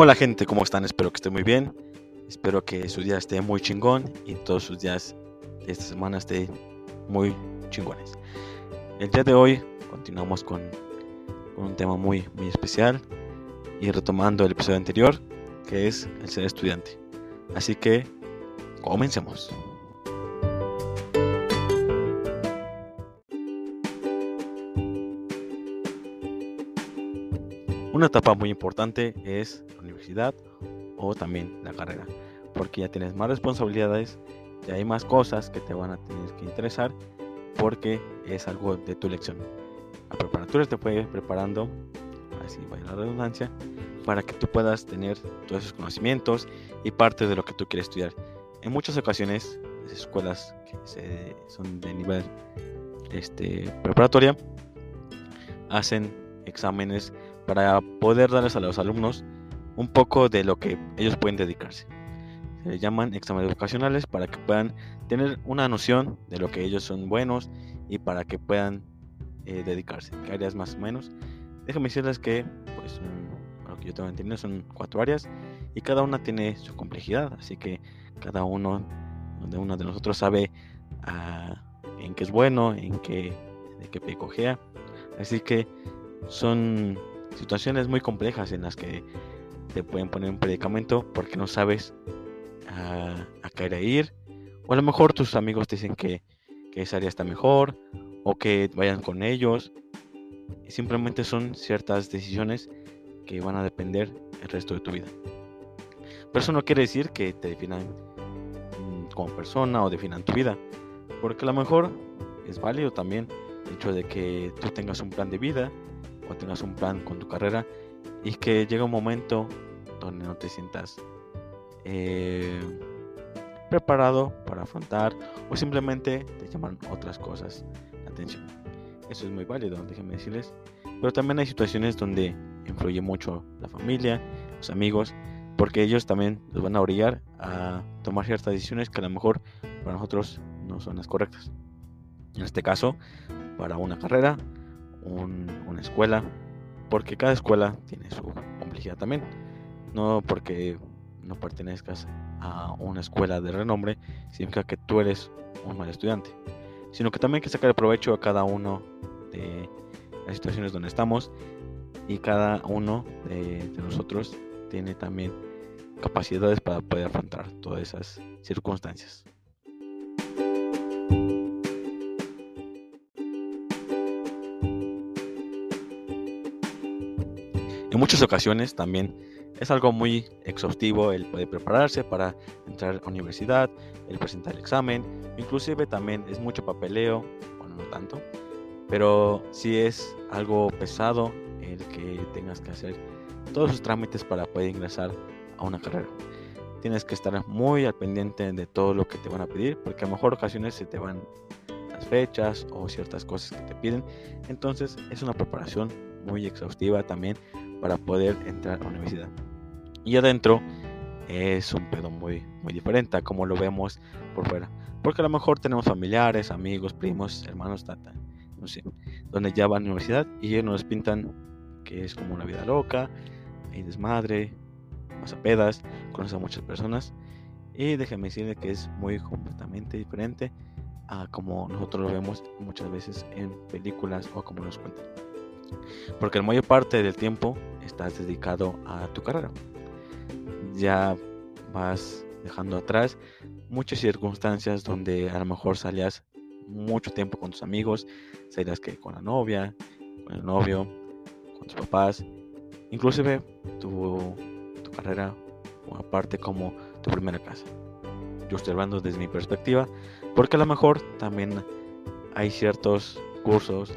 Hola gente, ¿cómo están? Espero que estén muy bien. Espero que su día esté muy chingón y todos sus días de esta semana estén muy chingones. El día de hoy continuamos con, con un tema muy, muy especial y retomando el episodio anterior, que es el ser estudiante. Así que comencemos. Una etapa muy importante es la universidad o también la carrera, porque ya tienes más responsabilidades, ya hay más cosas que te van a tener que interesar, porque es algo de tu elección. La preparatoria te fue preparando, así vaya la redundancia, para que tú puedas tener todos esos conocimientos y parte de lo que tú quieres estudiar. En muchas ocasiones, las escuelas que son de nivel este, preparatoria hacen exámenes para poder darles a los alumnos un poco de lo que ellos pueden dedicarse. Se llaman exámenes vocacionales para que puedan tener una noción de lo que ellos son buenos y para que puedan eh, dedicarse. ¿Qué áreas más o menos? Déjenme decirles que, pues, lo que yo tengo entendido son cuatro áreas y cada una tiene su complejidad, así que cada uno, donde uno de nosotros sabe ah, en qué es bueno, en qué, de qué pecojea. Así que son situaciones muy complejas en las que te pueden poner un predicamento porque no sabes a, qué ir. O a lo mejor tus amigos te dicen que, que esa área está mejor o que vayan con ellos. simplemente son ciertas decisiones que van a depender el resto de tu vida. Pero eso no quiere decir que te definan mm, como persona o definan tu vida. Porque a lo mejor es válido también el hecho de que tú tengas un plan de vida o tengas un plan con tu carrera y que llega un momento donde no te sientas eh, preparado para afrontar o simplemente te llaman otras cosas la atención. Eso es muy válido, déjenme decirles. Pero también hay situaciones donde influye mucho la familia, los amigos, porque ellos también los van a orillar a tomar ciertas decisiones que a lo mejor para nosotros no son las correctas. En este caso, para una carrera, una escuela, porque cada escuela tiene su complejidad también. No porque no pertenezcas a una escuela de renombre significa que tú eres un mal estudiante, sino que también hay que sacar provecho a cada uno de las situaciones donde estamos y cada uno de nosotros tiene también capacidades para poder afrontar todas esas circunstancias. En muchas ocasiones también es algo muy exhaustivo el poder prepararse para entrar a la universidad, el presentar el examen, inclusive también es mucho papeleo, bueno, no tanto, pero sí es algo pesado el que tengas que hacer todos sus trámites para poder ingresar a una carrera. Tienes que estar muy al pendiente de todo lo que te van a pedir, porque a lo mejor ocasiones se te van las fechas o ciertas cosas que te piden. Entonces es una preparación muy exhaustiva también para poder entrar a la universidad. Y adentro es un pedo muy, muy diferente a como lo vemos por fuera. Porque a lo mejor tenemos familiares, amigos, primos, hermanos, tata, no sé, donde ya van a la universidad y ellos nos pintan que es como una vida loca, hay desmadre, más a pedas, a muchas personas. Y déjame decirle que es muy completamente diferente a como nosotros lo vemos muchas veces en películas o como nos cuentan. Porque la mayor parte del tiempo estás dedicado a tu carrera. Ya vas dejando atrás muchas circunstancias donde a lo mejor salías mucho tiempo con tus amigos, salías que con la novia, con el novio, con tus papás, inclusive tu, tu carrera o aparte como tu primera casa. Yo estoy hablando desde mi perspectiva, porque a lo mejor también hay ciertos cursos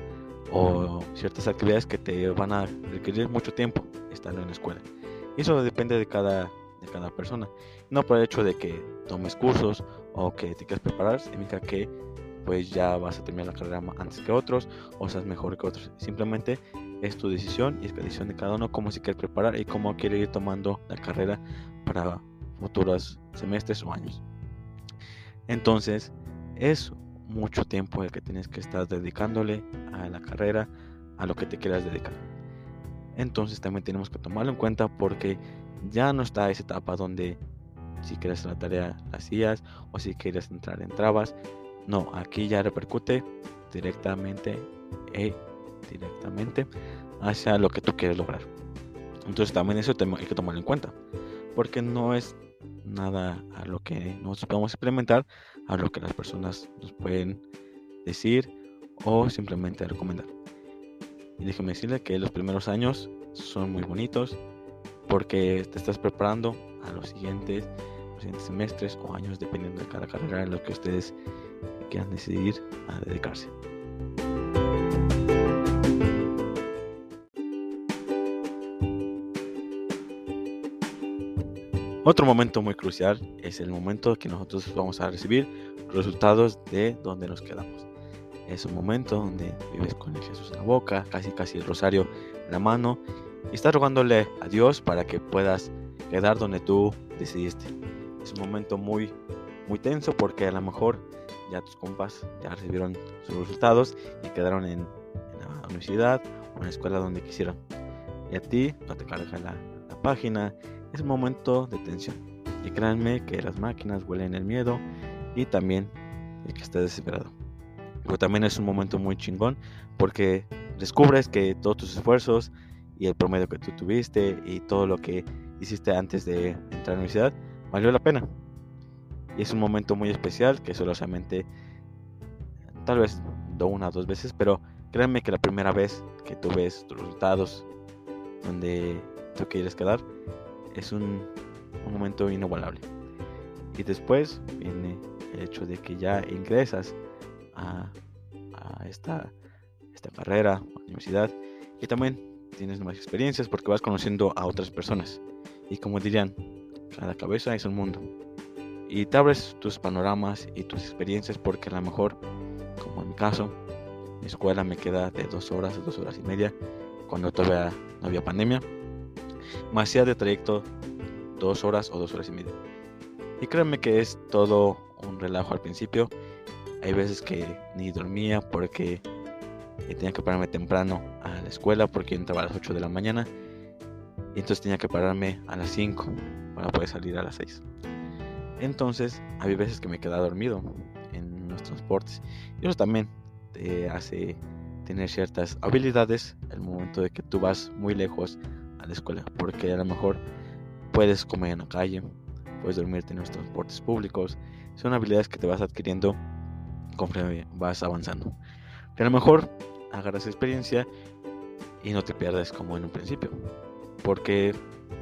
o ciertas actividades que te van a requerir mucho tiempo estando en la escuela. Eso depende de cada, de cada persona. No por el hecho de que tomes cursos o que te quieras preparar, significa que pues ya vas a terminar la carrera antes que otros o seas mejor que otros. Simplemente es tu decisión y es la decisión de cada uno cómo se quiere preparar y cómo quiere ir tomando la carrera para futuros semestres o años. Entonces, es mucho tiempo el que tienes que estar dedicándole a la carrera, a lo que te quieras dedicar. Entonces también tenemos que tomarlo en cuenta porque ya no está esa etapa donde si quieres la tarea la hacías o si quieres entrar entrabas. No, aquí ya repercute directamente e directamente hacia lo que tú quieres lograr. Entonces también eso hay que tomarlo en cuenta porque no es nada a lo que nosotros podemos implementar, a lo que las personas nos pueden decir o simplemente recomendar. Y déjeme decirle que los primeros años son muy bonitos porque te estás preparando a los siguientes, semestres o años dependiendo de cada carrera en lo que ustedes quieran decidir a dedicarse. Otro momento muy crucial es el momento que nosotros vamos a recibir resultados de donde nos quedamos. Es un momento donde vives con el Jesús en la boca, casi casi el rosario en la mano y estás rogándole a Dios para que puedas quedar donde tú decidiste. Es un momento muy muy tenso porque a lo mejor ya tus compas ya recibieron sus resultados y quedaron en, la universidad o en la escuela donde quisieron. Y a ti no te carga la, la página es un momento de tensión. Y créanme que las máquinas huelen el miedo y también el que esté desesperado. Pero también es un momento muy chingón porque descubres que todos tus esfuerzos y el promedio que tú tuviste y todo lo que hiciste antes de entrar a la universidad valió la pena. Y es un momento muy especial que solamente tal vez do una o dos veces, pero créanme que la primera vez que tú ves tus resultados donde tú quieres quedar es un, momento inigualable. Y después viene el hecho de que ya ingresas a, esta, esta carrera, universidad, y también tienes nuevas experiencias porque vas conociendo a otras personas. Y como dirían, cada cabeza es un mundo. Y te abres tus panoramas y tus experiencias porque a lo mejor, como en mi caso, mi escuela me queda de dos horas a dos horas y media cuando todavía no había pandemia me hacía de trayecto dos horas o dos horas y media. Y créanme que es todo un relajo al principio. Hay veces que ni dormía porque tenía que pararme temprano a la escuela porque entraba a las 8 de la mañana. Y entonces tenía que pararme a las 5 para poder salir a las 6. Entonces había veces que me quedaba dormido en los transportes. Y eso también te hace tener ciertas habilidades el momento de que tú vas muy lejos a la escuela, porque a lo mejor puedes comer en la calle, puedes dormirte en los transportes públicos, son habilidades que te vas adquiriendo conforme vas avanzando. Que a lo mejor agarras experiencia y no te pierdes como en un principio, porque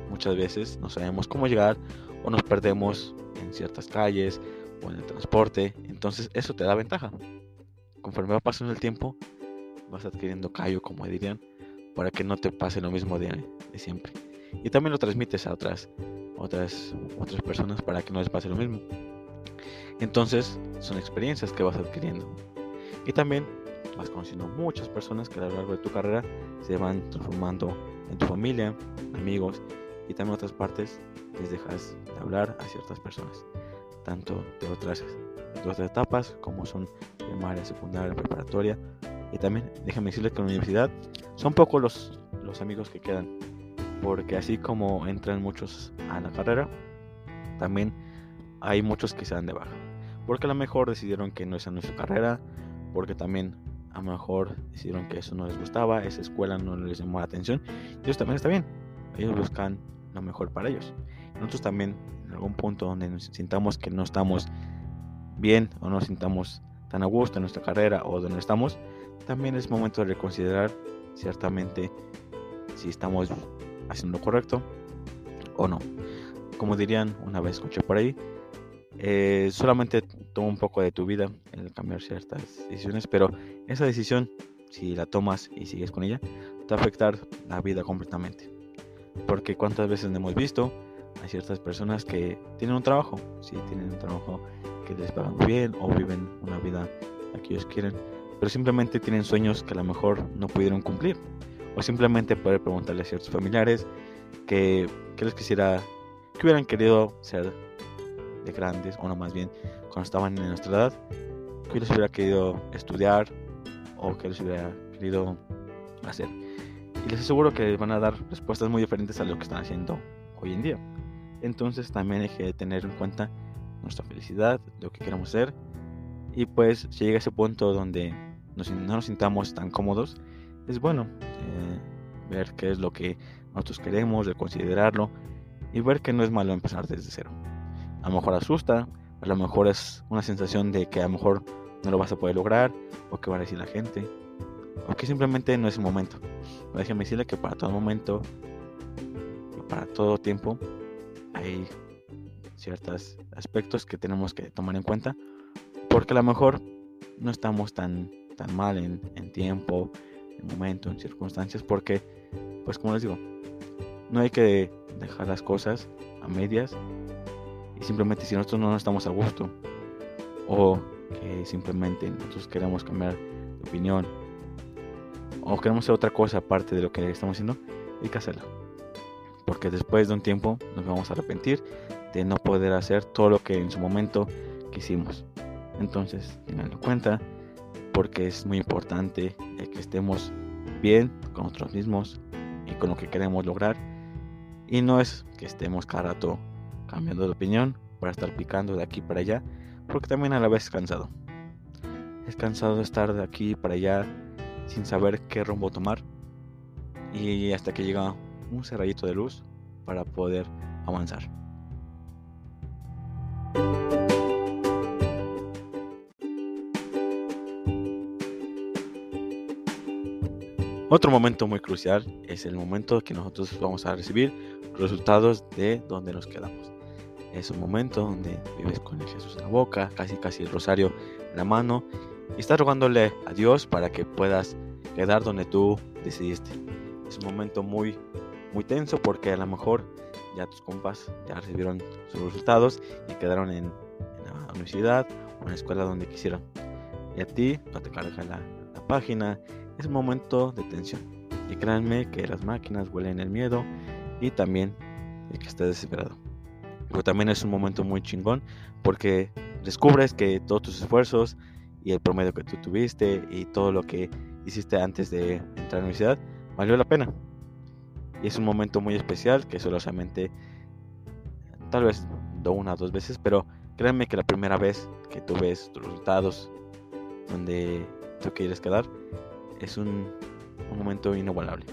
muchas veces no sabemos cómo llegar o nos perdemos en ciertas calles o en el transporte, entonces eso te da ventaja. Conforme va pasando el tiempo, vas adquiriendo callo, como dirían, para que no te pase lo mismo de, siempre. Y también lo transmites a otras, otras, otras personas para que no les pase lo mismo. Entonces son experiencias que vas adquiriendo. Y también vas conociendo muchas personas que a lo largo de tu carrera se van transformando en tu familia, amigos y también otras partes les dejas de hablar a ciertas personas, tanto de otras, de otras etapas como son primaria, secundaria, preparatoria y también déjame decirles que en la universidad son pocos los, los amigos que quedan. Porque así como entran muchos a la carrera, también hay muchos que se dan de baja. Porque a lo mejor decidieron que no esa no es su carrera. Porque también a lo mejor decidieron que eso no les gustaba, esa escuela no les llamó la atención. Y eso también está bien. Ellos buscan lo mejor para ellos. Nosotros también, en algún punto donde nos sintamos que no estamos bien o no nos sintamos tan a gusto en nuestra carrera o donde estamos, también es momento de reconsiderar ciertamente si estamos haciendo lo correcto o no. Como dirían una vez escuché por ahí, eh, solamente toma un poco de tu vida el cambiar ciertas decisiones, pero esa decisión, si la tomas y sigues con ella, te va a afectar la vida completamente. Porque cuántas veces hemos visto a ciertas personas que tienen un trabajo, si tienen un trabajo que les pagan bien o viven una vida que ellos quieren, pero simplemente tienen sueños que a lo mejor no pudieron cumplir. O simplemente poder preguntarle a ciertos familiares que, que les quisiera, que hubieran querido ser de grandes, o no más bien, cuando estaban en nuestra edad, que les hubiera querido estudiar o que les hubiera querido hacer. Y les aseguro que van a dar respuestas muy diferentes a lo que están haciendo hoy en día. Entonces también hay que tener en cuenta nuestra felicidad, lo que queremos ser. Y pues si llega ese punto donde no nos sintamos tan cómodos, es bueno eh, ver qué es lo que nosotros queremos, reconsiderarlo y ver que no es malo empezar desde cero. A lo mejor asusta, a lo mejor es una sensación de que a lo mejor no lo vas a poder lograr, o que va a decir la gente, o que simplemente no es el momento. Pero déjeme decirle que para todo momento y para todo tiempo hay ciertos aspectos que tenemos que tomar en cuenta, porque a lo mejor no estamos tan, tan mal en, tiempo, en momento, en circunstancias, porque, pues como les digo, no hay que dejar las cosas a medias y simplemente si nosotros no estamos a gusto o que simplemente nosotros queremos cambiar de opinión o queremos hacer otra cosa aparte de lo que estamos haciendo, hay que hacerlo. Porque después de un tiempo nos vamos a arrepentir de no poder hacer todo lo que en su momento quisimos. Entonces, tenganlo en cuenta porque es muy importante que estemos bien con nosotros mismos y con lo que queremos lograr. Y no es que estemos cada rato cambiando de opinión para estar picando de aquí para allá, porque también a la vez es cansado. Es cansado de estar de aquí para allá sin saber qué rumbo tomar y hasta que llega un cerradito de luz para poder avanzar. Otro momento muy crucial es el momento que nosotros vamos a recibir resultados de donde nos quedamos. Es un momento donde vives con el Jesús en la boca, casi casi el rosario en la mano y estás rogándole a Dios para que puedas quedar donde tú decidiste. Es un momento muy muy tenso porque a lo mejor ya tus compas ya recibieron sus resultados y quedaron en, la universidad o en la escuela donde quisieron. Y a ti no te carga la, la página, es un momento de tensión. Y créanme que las máquinas huelen el miedo y también el que estés desesperado. Pero también es un momento muy chingón porque descubres que todos tus esfuerzos y el promedio que tú tuviste y todo lo que hiciste antes de entrar a la universidad valió la pena. Y es un momento muy especial que solamente, tal vez do una o dos veces, pero créanme que la primera vez que tú ves tus resultados donde tú quieres quedar es un, momento inigualable.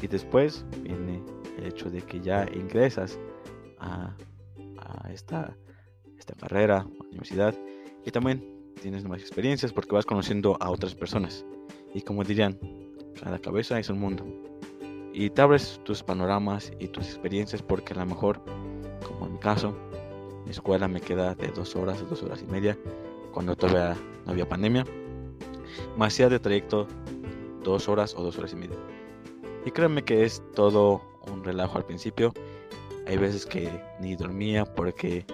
Y después viene el hecho de que ya ingresas a, esta, esta carrera, a universidad, y también tienes nuevas experiencias porque vas conociendo a otras personas. Y como dirían, cada cabeza es un mundo. Y te abres tus panoramas y tus experiencias porque a lo mejor, como en mi caso, mi escuela me queda de dos horas a dos horas y media cuando todavía no había pandemia me hacía de trayecto dos horas o dos horas y media. Y créanme que es todo un relajo al principio. Hay veces que ni dormía porque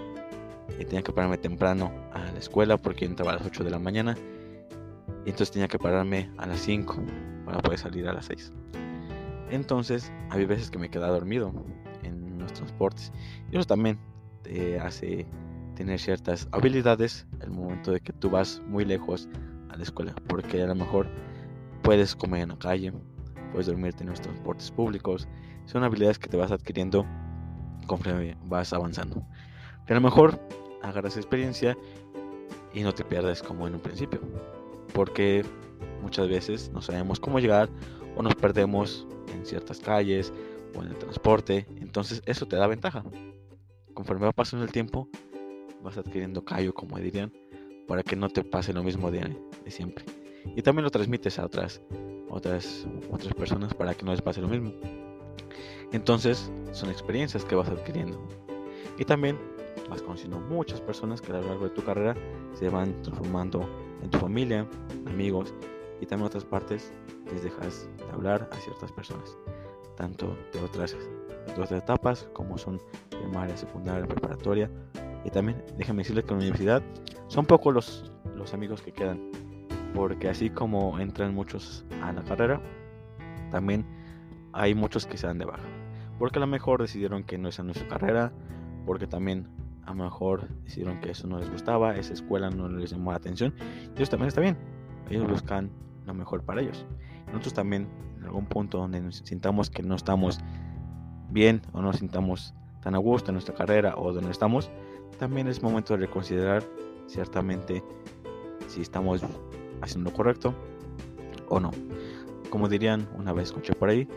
tenía que pararme temprano a la escuela porque entraba a las 8 de la mañana. Y entonces tenía que pararme a las 5 para poder salir a las 6. Entonces había veces que me quedaba dormido en los transportes. Y eso también te hace tener ciertas habilidades el momento de que tú vas muy lejos a la escuela, porque a lo mejor puedes comer en la calle, puedes dormirte en los transportes públicos, son habilidades que te vas adquiriendo conforme vas avanzando. Que a lo mejor agarras experiencia y no te pierdes como en un principio, porque muchas veces no sabemos cómo llegar o nos perdemos en ciertas calles o en el transporte, entonces eso te da ventaja. Conforme va pasando el tiempo, vas adquiriendo callo, como dirían, para que no te pase lo mismo de, siempre. Y también lo transmites a otras, otras, otras personas para que no les pase lo mismo. Entonces son experiencias que vas adquiriendo. Y también vas conociendo muchas personas que a lo largo de tu carrera se van transformando en tu familia, amigos y también otras partes les dejas de hablar a ciertas personas, tanto de otras, de otras etapas como son primaria, secundaria, preparatoria. Y también déjame decirles que en la universidad son pocos los, los amigos que quedan, porque así como entran muchos a la carrera, también hay muchos que se dan de baja, porque a lo mejor decidieron que no esa no es su carrera, porque también a lo mejor decidieron que eso no les gustaba, esa escuela no les llamó la atención, y eso también está bien, ellos buscan lo mejor para ellos. Nosotros también en algún punto donde nos sintamos que no estamos bien o no nos sintamos tan a gusto en nuestra carrera o donde estamos, también es momento de reconsiderar ciertamente si estamos haciendo correcto o no. Como dirían una vez escuché por ahí,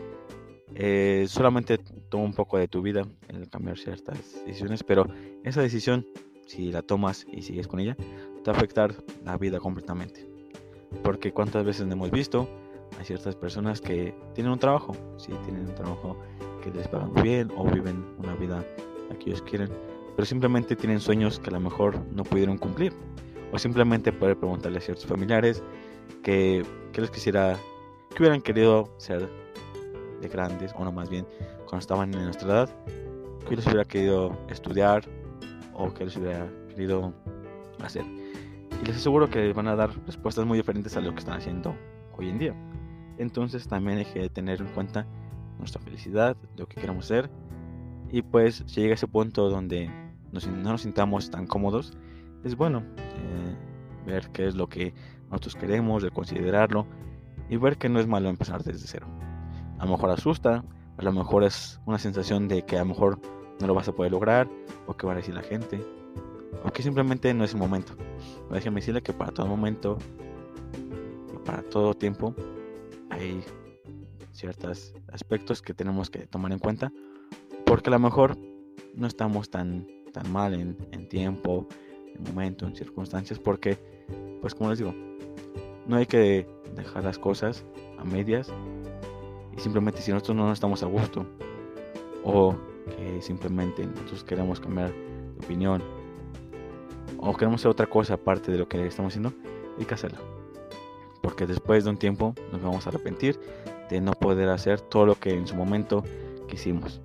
eh, solamente toma un poco de tu vida el cambiar ciertas decisiones, pero esa decisión, si la tomas y sigues con ella, te va a afectar la vida completamente. Porque cuántas veces hemos visto a ciertas personas que tienen un trabajo, si tienen un trabajo que les pagan bien o viven una vida que ellos quieren, pero simplemente tienen sueños que a lo mejor no pudieron cumplir. O simplemente poder preguntarle a ciertos familiares que, que les quisiera, que hubieran querido ser de grandes, o no más bien, cuando estaban en nuestra edad, que les hubiera querido estudiar o que les hubiera querido hacer. Y les aseguro que van a dar respuestas muy diferentes a lo que están haciendo hoy en día. Entonces también hay que tener en cuenta nuestra felicidad, lo que queremos ser. Y pues llega ese punto donde no nos sintamos tan cómodos, es bueno eh, ver qué es lo que nosotros queremos, de considerarlo y ver que no es malo empezar desde cero. A lo mejor asusta, a lo mejor es una sensación de que a lo mejor no lo vas a poder lograr o que va a decir la gente o que simplemente no es el momento. Decirle que para todo momento y para todo tiempo hay ciertos aspectos que tenemos que tomar en cuenta porque a lo mejor no estamos tan, tan mal en, en tiempo, en momento, en circunstancias, porque, pues como les digo, no hay que dejar las cosas a medias y simplemente si nosotros no estamos a gusto o que simplemente nosotros queremos cambiar de opinión o queremos hacer otra cosa aparte de lo que estamos haciendo, hay que hacerlo. Porque después de un tiempo nos vamos a arrepentir de no poder hacer todo lo que en su momento quisimos.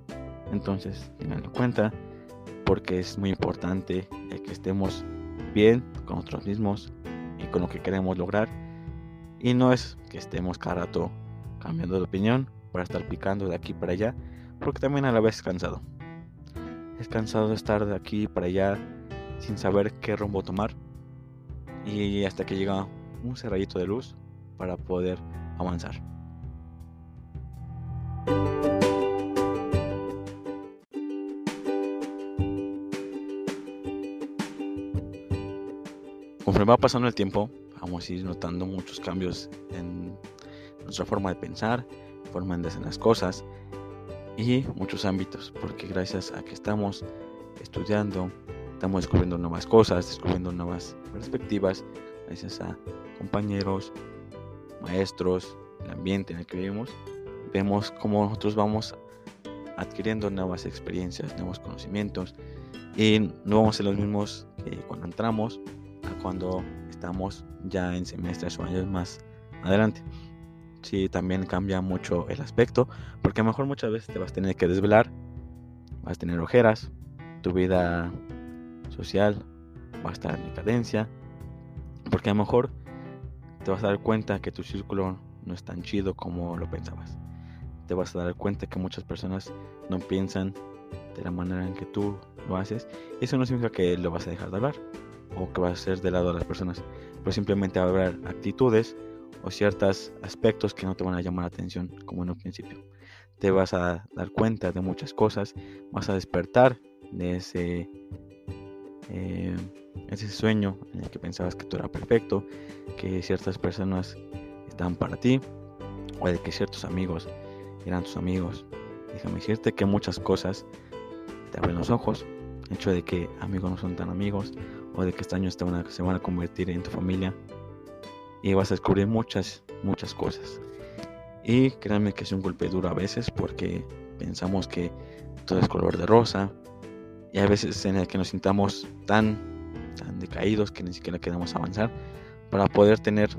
Entonces, tenganlo en cuenta porque es muy importante que estemos bien con nosotros mismos y con lo que queremos lograr. Y no es que estemos cada rato cambiando de opinión para estar picando de aquí para allá, porque también a la vez es cansado. Es cansado de estar de aquí para allá sin saber qué rumbo tomar y hasta que llega un cerradito de luz para poder avanzar. Conforme va pasando el tiempo, vamos a ir notando muchos cambios en nuestra forma de pensar, forma de hacer las cosas y muchos ámbitos, porque gracias a que estamos estudiando, estamos descubriendo nuevas cosas, descubriendo nuevas perspectivas, gracias a compañeros, maestros, el ambiente en el que vivimos, vemos cómo nosotros vamos adquiriendo nuevas experiencias, nuevos conocimientos y no vamos a ser los mismos que cuando entramos a cuando estamos ya en semestres o años más adelante. Sí, también cambia mucho el aspecto, porque a lo mejor muchas veces te vas a tener que desvelar, vas a tener ojeras, tu vida social va a estar en decadencia, porque a lo mejor te vas a dar cuenta que tu círculo no es tan chido como lo pensabas. Te vas a dar cuenta que muchas personas no piensan de la manera en que tú lo haces. Eso no significa que lo vas a dejar de hablar o que vas a ser de lado a las personas, pero simplemente va a haber actitudes o ciertos aspectos que no te van a llamar la atención como en un principio. Te vas a dar cuenta de muchas cosas, vas a despertar de ese, eh, ese sueño en el que pensabas que tú eras perfecto, que ciertas personas estaban para ti, o de que ciertos amigos eran tus amigos. Déjame decirte que muchas cosas te abren los ojos, el hecho de que amigos no son tan amigos, o de que este año se van a convertir en tu familia y vas a descubrir muchas, muchas cosas. Y créanme que es un golpe duro a veces porque pensamos que todo es color de rosa y hay veces en el que nos sintamos tan, tan decaídos que ni siquiera queremos avanzar para poder tener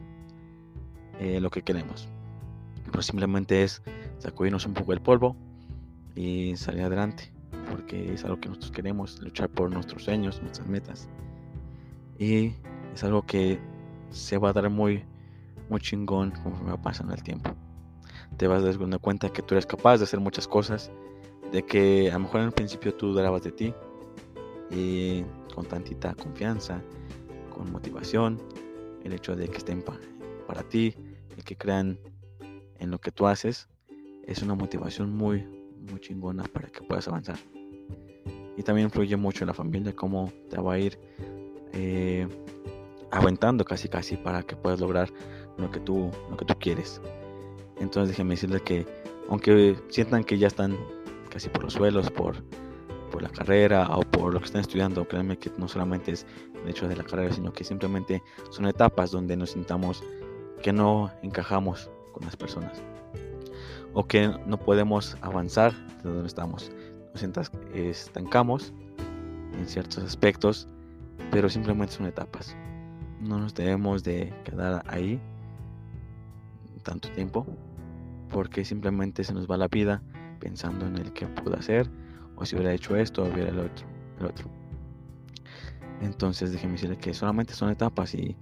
eh, lo que queremos. Pero simplemente es sacudirnos un poco el polvo y salir adelante porque es algo que nosotros queremos, luchar por nuestros sueños, nuestras metas. Y es algo que se va a dar muy, muy chingón conforme va pasando el tiempo. Te vas dando cuenta que tú eres capaz de hacer muchas cosas, de que a lo mejor en el principio tú dudabas de ti y con tantita confianza, con motivación, el hecho de que estén para ti, el que crean en lo que tú haces es una motivación muy, muy chingona para que puedas avanzar. Y también influye mucho en la familia, cómo te va a ir eh, casi casi para que puedas lograr lo que tú, lo que tú quieres. Entonces déjenme decirles que aunque sientan que ya están casi por los suelos, por, por la carrera o por lo que están estudiando, créanme que no solamente es el hecho de la carrera, sino que simplemente son etapas donde nos sintamos que no encajamos con las personas o que no podemos avanzar de donde estamos. Nos estancamos en ciertos aspectos, pero simplemente son etapas. No nos debemos de quedar ahí tanto tiempo, porque simplemente se nos va la vida pensando en el que pudo hacer, o si hubiera hecho esto, o hubiera el otro. El otro. Entonces déjenme decirles que solamente son etapas y,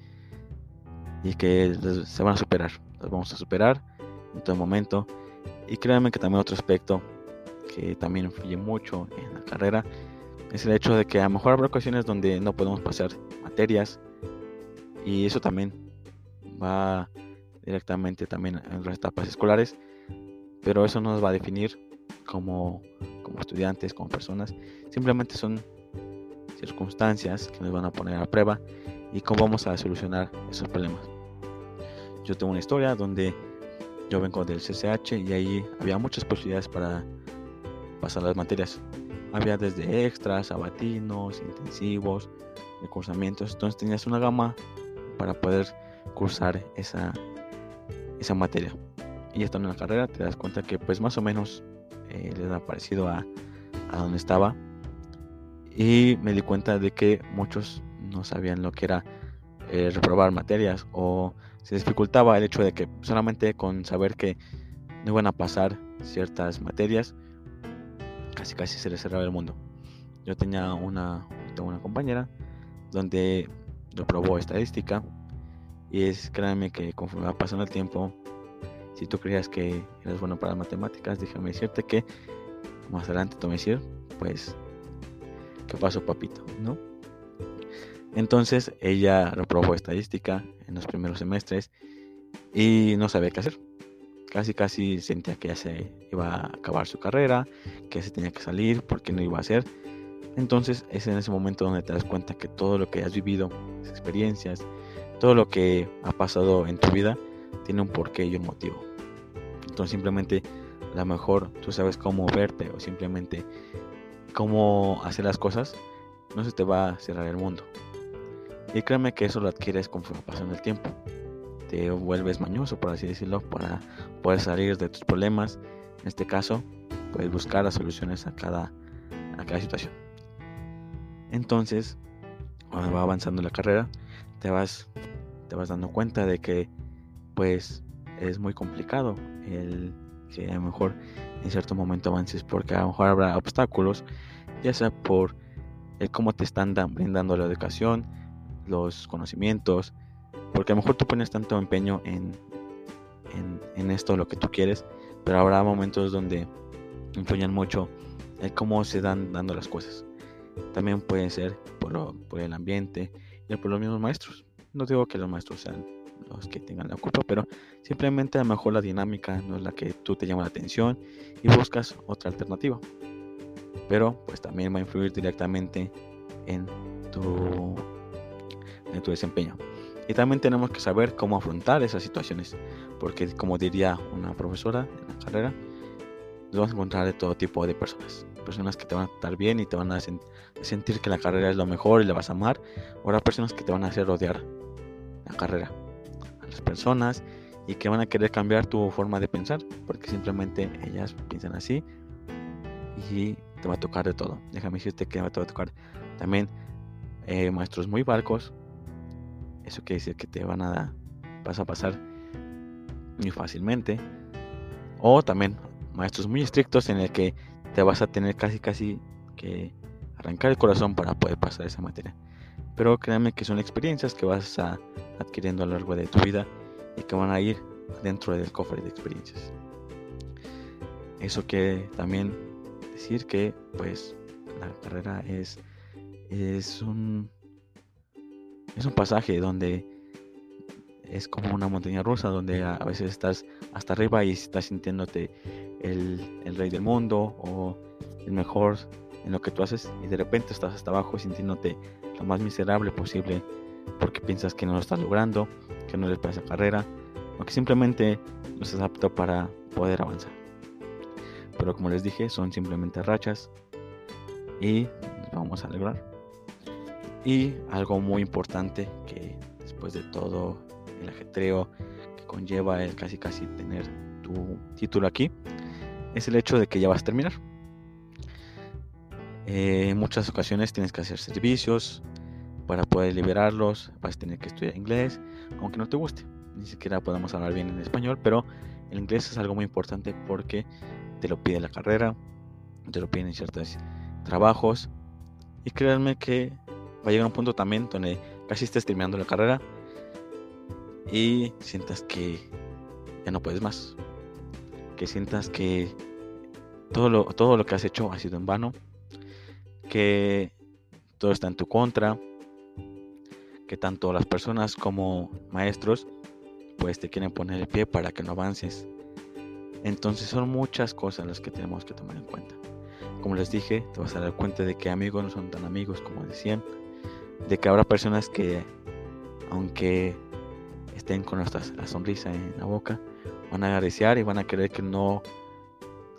y que se van a superar. Las vamos a superar en todo momento y créanme que también otro aspecto que también influye mucho en la carrera es el hecho de que a lo mejor habrá ocasiones donde no podemos pasar materias y eso también va directamente también en las etapas escolares, pero eso no nos va a definir como, como estudiantes, como personas, simplemente son circunstancias que nos van a poner a prueba y cómo vamos a solucionar esos problemas. Yo tengo una historia donde yo vengo del CCH y ahí había muchas posibilidades para pasar las materias. Había desde extras, sabatinos, intensivos, cursamientos. Entonces tenías una gama para poder cursar esa, esa materia. Y estando en la carrera te das cuenta que pues más o menos eh, les ha parecido a, a donde estaba. Y me di cuenta de que muchos no sabían lo que era eh, reprobar materias o se dificultaba el hecho de que solamente con saber que no iban a pasar ciertas materias, casi casi se les cerraba el mundo. Yo tenía una, una compañera donde yo probó estadística y es, créanme que conforme va pasando el tiempo, si tú creías que eres bueno para matemáticas, déjame decirte que más adelante te voy a decir, pues, ¿qué pasó papito? ¿No? Entonces ella reprobó estadística en los primeros semestres y no sabía qué hacer. Casi casi sentía que ya se iba a acabar su carrera, que se tenía que salir porque no iba a hacer. Entonces es en ese momento donde te das cuenta que todo lo que has vivido, las experiencias, todo lo que ha pasado en tu vida tiene un porqué y un motivo. Entonces simplemente a lo mejor tú sabes cómo verte o simplemente cómo hacer las cosas, no se te va a cerrar el mundo. Y créeme que eso lo adquieres conforme pasa el tiempo. Te vuelves mañoso, por así decirlo, para poder salir de tus problemas. En este caso, puedes buscar las soluciones a cada, a cada situación. Entonces, cuando va avanzando la carrera, te vas, te vas dando cuenta de que, pues, es muy complicado el que a lo mejor en cierto momento avances, porque a lo mejor habrá obstáculos, ya sea por el cómo te están brindando la educación, los conocimientos, porque a lo mejor tú pones tanto empeño en, en, esto, lo que tú quieres, pero habrá momentos donde influyen mucho en cómo se dan dando las cosas. También puede ser por, por el ambiente y por los mismos maestros. No digo que los maestros sean los que tengan la culpa, pero simplemente a lo mejor la dinámica no es la que tú te llama la atención y buscas otra alternativa. Pero pues también va a influir directamente en tu en tu desempeño. Y también tenemos que saber cómo afrontar esas situaciones, porque como diría una profesora en la carrera, nos vamos a encontrar de todo tipo de personas. Personas que te van a tratar bien y te van a sentir que la carrera es lo mejor y le vas a amar. O habrá personas que te van a hacer odiar la carrera. A las personas y que van a querer cambiar tu forma de pensar, porque simplemente ellas piensan así y te va a tocar de todo. Déjame decirte que te va a tocar también eh, maestros muy barcos eso quiere decir que te van a dar, vas a pasar muy fácilmente. O también maestros muy estrictos en el que te vas a tener casi casi que arrancar el corazón para poder pasar esa materia. Pero créanme que son experiencias que vas a adquiriendo a lo largo de tu vida y que van a ir dentro del cofre de experiencias. Eso quiere también decir que pues la carrera es, es un es un pasaje donde es como una montaña rusa donde a veces estás hasta arriba y estás sintiéndote el, el rey del mundo o el mejor en lo que tú haces y de repente estás hasta abajo sintiéndote lo más miserable posible porque piensas que no lo estás logrando, que no le pasa carrera o que simplemente no estás apto para poder avanzar. Pero como les dije, son simplemente rachas y vamos a lograr. Y algo muy importante que después de todo el ajetreo que conlleva el casi casi tener tu título aquí, es el hecho de que ya vas a terminar. Eh, en muchas ocasiones tienes que hacer servicios para poder liberarlos, vas a tener que estudiar inglés, aunque no te guste. Ni siquiera podemos hablar bien en español, pero el inglés es algo muy importante porque te lo pide la carrera, te lo piden en ciertos trabajos. Y créanme que va a llegar un punto también donde casi estés terminando la carrera y sientas que ya no puedes más. Que sientas que todo lo, todo lo que has hecho ha sido en vano que todo está en tu contra, que tanto las personas como maestros pues te quieren poner el pie para que no avances. Entonces son muchas cosas las que tenemos que tomar en cuenta. Como les dije, te vas a dar cuenta de que amigos no son tan amigos como decían, de que habrá personas que aunque estén con nuestra la sonrisa en la boca, van a agradecer y van a querer que no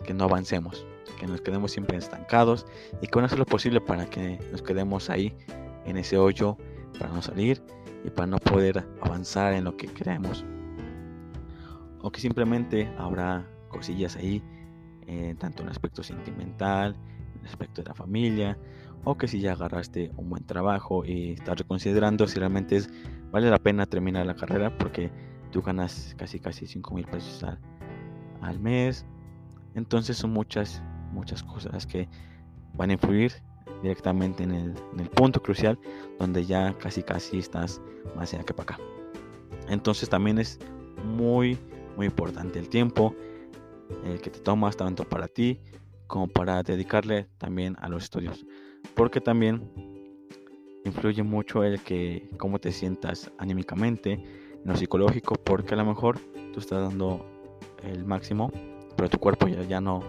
que no avancemos que nos quedemos siempre estancados y que van a hacer lo posible para que nos quedemos ahí en ese hoyo para no salir y para no poder avanzar en lo que queremos. O que simplemente habrá cosillas ahí, eh, tanto en aspecto sentimental, aspecto de la familia, o que si ya agarraste un buen trabajo y estás reconsiderando si realmente es, vale la pena terminar la carrera porque tú ganas casi casi 5 mil pesos al, al mes. Entonces son muchas muchas cosas que van a influir directamente en el, punto crucial donde ya casi casi estás más allá que para acá. Entonces también es muy muy importante el tiempo el que te tomas tanto para ti como para dedicarle también a los estudios porque también influye mucho el que cómo te sientas anímicamente en lo psicológico porque a lo mejor tú estás dando el máximo pero tu cuerpo ya, ya no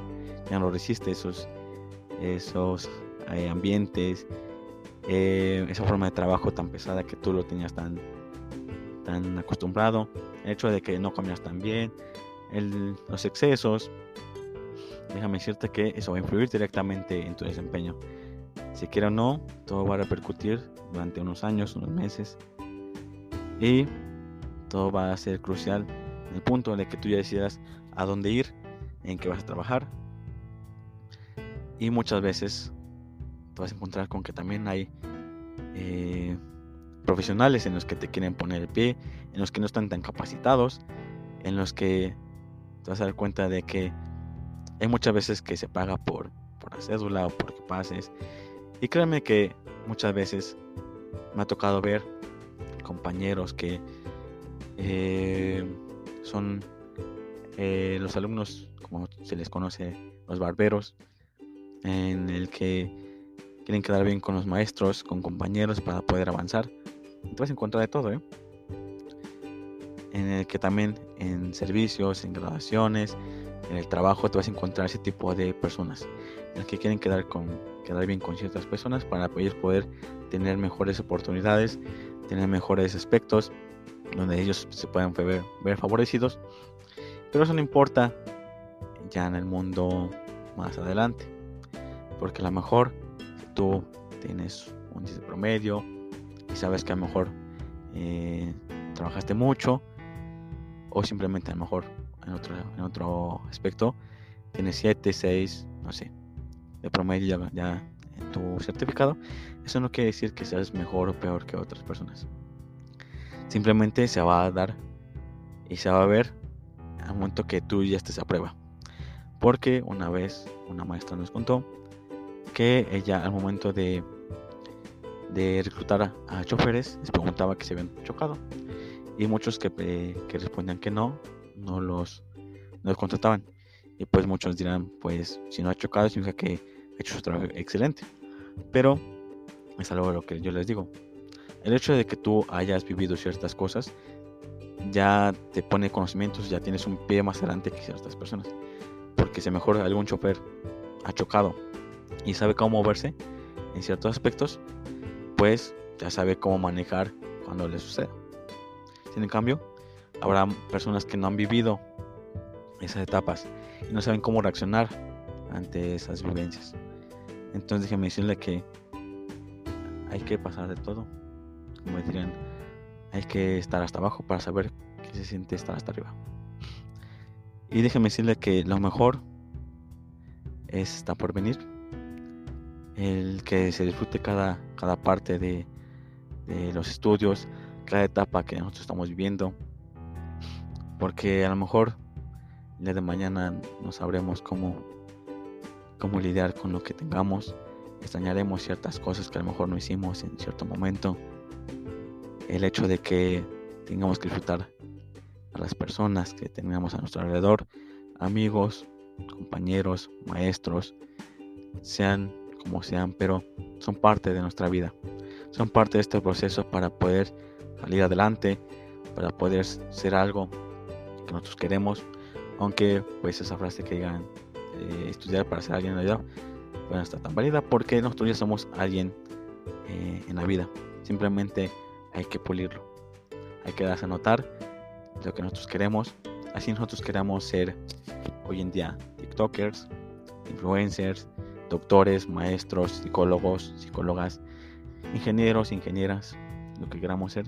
ya no resiste esos, esos eh, ambientes, eh, esa forma de trabajo tan pesada que tú lo tenías tan, tan acostumbrado, el hecho de que no comías tan bien, los excesos, déjame decirte que eso va a influir directamente en tu desempeño. Si quiero o no, todo va a repercutir durante unos años, unos meses. Y todo va a ser crucial en el punto en el que tú ya decidas a dónde ir, en qué vas a trabajar, y muchas veces te vas a encontrar con que también hay eh, profesionales en los que te quieren poner el pie, en los que no están tan capacitados, en los que te vas a dar cuenta de que hay muchas veces que se paga por, por la cédula o por que pases. Y créeme que muchas veces me ha tocado ver compañeros que eh, son eh, los alumnos, como se les conoce, los barberos, en el que quieren quedar bien con los maestros, con compañeros para poder avanzar. Te vas a encontrar de todo, ¿eh? En el que también en servicios, en graduaciones, en el trabajo te vas a encontrar ese tipo de personas, el que quieren quedar, con, quedar bien con ciertas personas para poder, poder tener mejores oportunidades, tener mejores aspectos, donde ellos se puedan ver, favorecidos. Pero eso no importa ya en el mundo más adelante. Porque a lo mejor tú tienes un promedio y sabes que a lo mejor eh, trabajaste mucho o simplemente a lo mejor en otro, en otro aspecto tienes 7, 6, no sé, de promedio ya, en tu certificado, eso no quiere decir que seas mejor o peor que otras personas. Simplemente se va a dar y se va a ver al momento que tú ya estés a prueba. Porque una vez una maestra nos contó que ella al momento de, de reclutar a, choferes les preguntaba que se habían chocado y muchos que, eh, que respondían que no, no los, no los contrataban. Y pues muchos dirán, pues si no ha chocado significa que ha hecho su trabajo excelente. Pero es algo de lo que yo les digo. El hecho de que tú hayas vivido ciertas cosas ya te pone conocimientos, ya tienes un pie más adelante que ciertas personas. Porque si mejor algún chofer ha chocado y sabe cómo moverse en ciertos aspectos, pues ya sabe cómo manejar cuando le suceda. Sin en cambio, habrá personas que no han vivido esas etapas y no saben cómo reaccionar ante esas vivencias. Entonces déjeme decirle que hay que pasar de todo. Como dirían, hay que estar hasta abajo para saber qué se siente estar hasta arriba. Y déjeme decirle que lo mejor está por venir. El que se disfrute cada, cada parte de, de los estudios, cada etapa que nosotros estamos viviendo. Porque a lo mejor el día de mañana no sabremos cómo, cómo lidiar con lo que tengamos. Extrañaremos ciertas cosas que a lo mejor no hicimos en cierto momento. El hecho de que tengamos que disfrutar a las personas que tengamos a nuestro alrededor, amigos, compañeros, maestros, sean como sean, pero son parte de nuestra vida. Son parte de este proceso para poder salir adelante, para poder ser algo que nosotros queremos, aunque pues esa frase que digan eh, estudiar para ser alguien en la vida, pues no está tan válida porque nosotros ya somos alguien eh, en la vida. Simplemente hay que pulirlo. Hay que darse a notar lo que nosotros queremos. Así nosotros queramos ser hoy en día TikTokers, influencers, doctores, maestros, psicólogos, psicólogas, ingenieros, ingenieras, lo que queramos ser,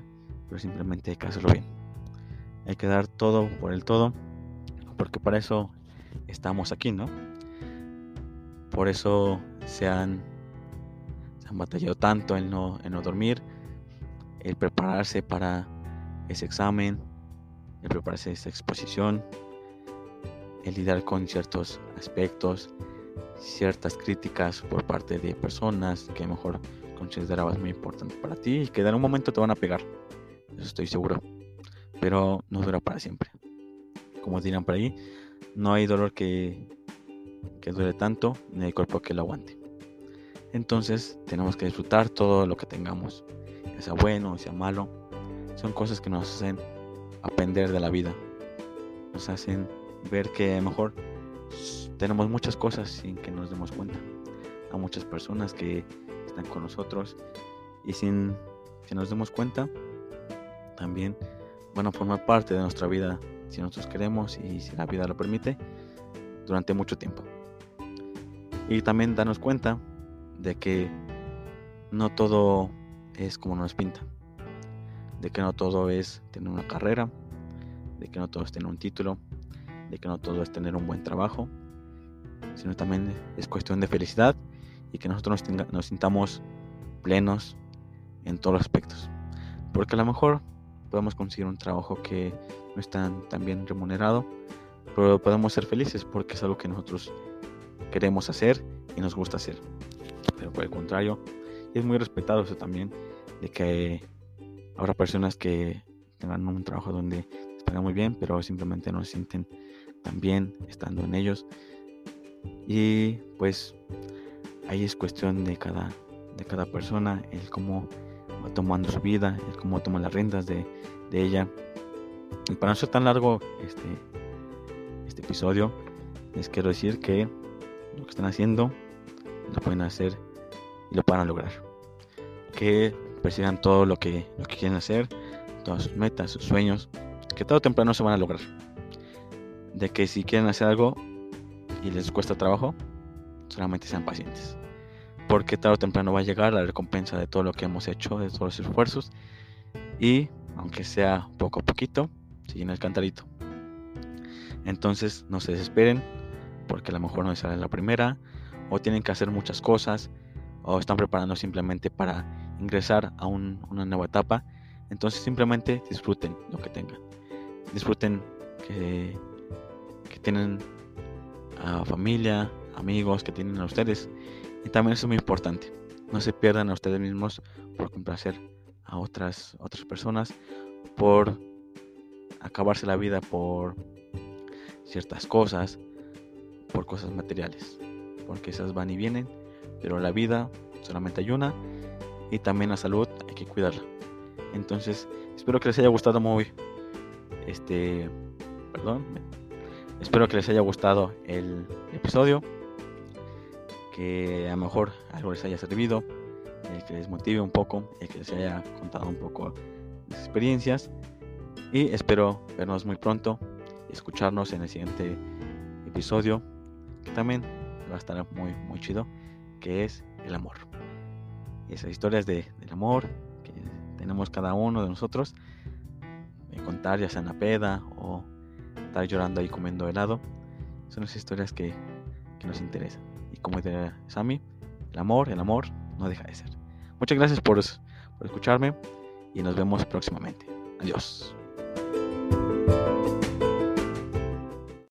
pero simplemente hay que hacerlo bien. Hay que dar todo por el todo, porque para eso estamos aquí, ¿no? Por eso se han, se han batallado tanto en no, en no dormir, el prepararse para ese examen, el prepararse esa exposición, el lidiar con ciertos aspectos, ciertas críticas por parte de personas que mejor considerabas muy importante para ti y que en un momento te van a pegar. Eso estoy seguro. Pero no dura para siempre. Como dirán por ahí, no hay dolor que, que dure tanto, ni hay cuerpo que lo aguante. Entonces tenemos que disfrutar todo lo que tengamos, sea bueno sea malo. Son cosas que nos hacen aprender de la vida. Nos hacen ver que a lo mejor tenemos muchas cosas sin que nos demos cuenta. A muchas personas que están con nosotros y sin que nos demos cuenta, también a formar parte de nuestra vida si nosotros queremos y si la vida lo permite durante mucho tiempo. Y también darnos cuenta de que no todo es como nos pinta, de que no todo es tener una carrera, de que no todo es tener un título, de que no todo es tener un buen trabajo, sino también es cuestión de felicidad y que nosotros nos, sintamos plenos en todos los aspectos. Porque a lo mejor podemos conseguir un trabajo que no es tan, bien remunerado, pero podemos ser felices porque es algo que nosotros queremos hacer y nos gusta hacer. Pero por el contrario, es muy respetado eso también, de que habrá personas que tengan un trabajo donde les muy bien, pero simplemente no se sienten tan bien estando en ellos. Y pues ahí es cuestión de cada, de cada persona, el cómo va tomando su vida, el cómo toma las riendas de, de ella. Y para no ser tan largo este, este episodio, les quiero decir que lo que están haciendo lo pueden hacer y lo a lograr. Que persigan todo lo que, lo que quieren hacer, todas sus metas, sus sueños, que todo o temprano se van a lograr. De que si quieren hacer algo y les cuesta trabajo, solamente sean pacientes. Porque tarde o temprano va a llegar la recompensa de todo lo que hemos hecho, de todos los esfuerzos. Y aunque sea poco a poquito, siguen el cantarito. Entonces no se desesperen, porque a lo mejor no les sale la primera, o tienen que hacer muchas cosas, o están preparando simplemente para ingresar a una nueva etapa. Entonces simplemente disfruten lo que tengan. Disfruten que, que tienen a familia, amigos que tienen a ustedes. Y también eso es muy importante. No se pierdan a ustedes mismos por complacer a otras, otras personas, por acabarse la vida por ciertas cosas, por cosas materiales. Porque esas van y vienen, pero la vida solamente hay una y también la salud hay que cuidarla. Entonces, espero que les haya gustado muy este, perdón, espero que les haya gustado el episodio, que a lo mejor algo les haya servido, que les motive un poco, que les haya contado un poco las experiencias. Y espero vernos muy pronto escucharnos en el siguiente episodio que también va a estar muy muy chido que es el amor. Esas historias de, del amor que tenemos cada uno de nosotros de contar ya sea en la peda o estar llorando ahí comiendo helado son las historias que nos interesan como dice Sammy el amor el amor no deja de ser. Muchas gracias por escucharme y nos vemos próximamente. Adiós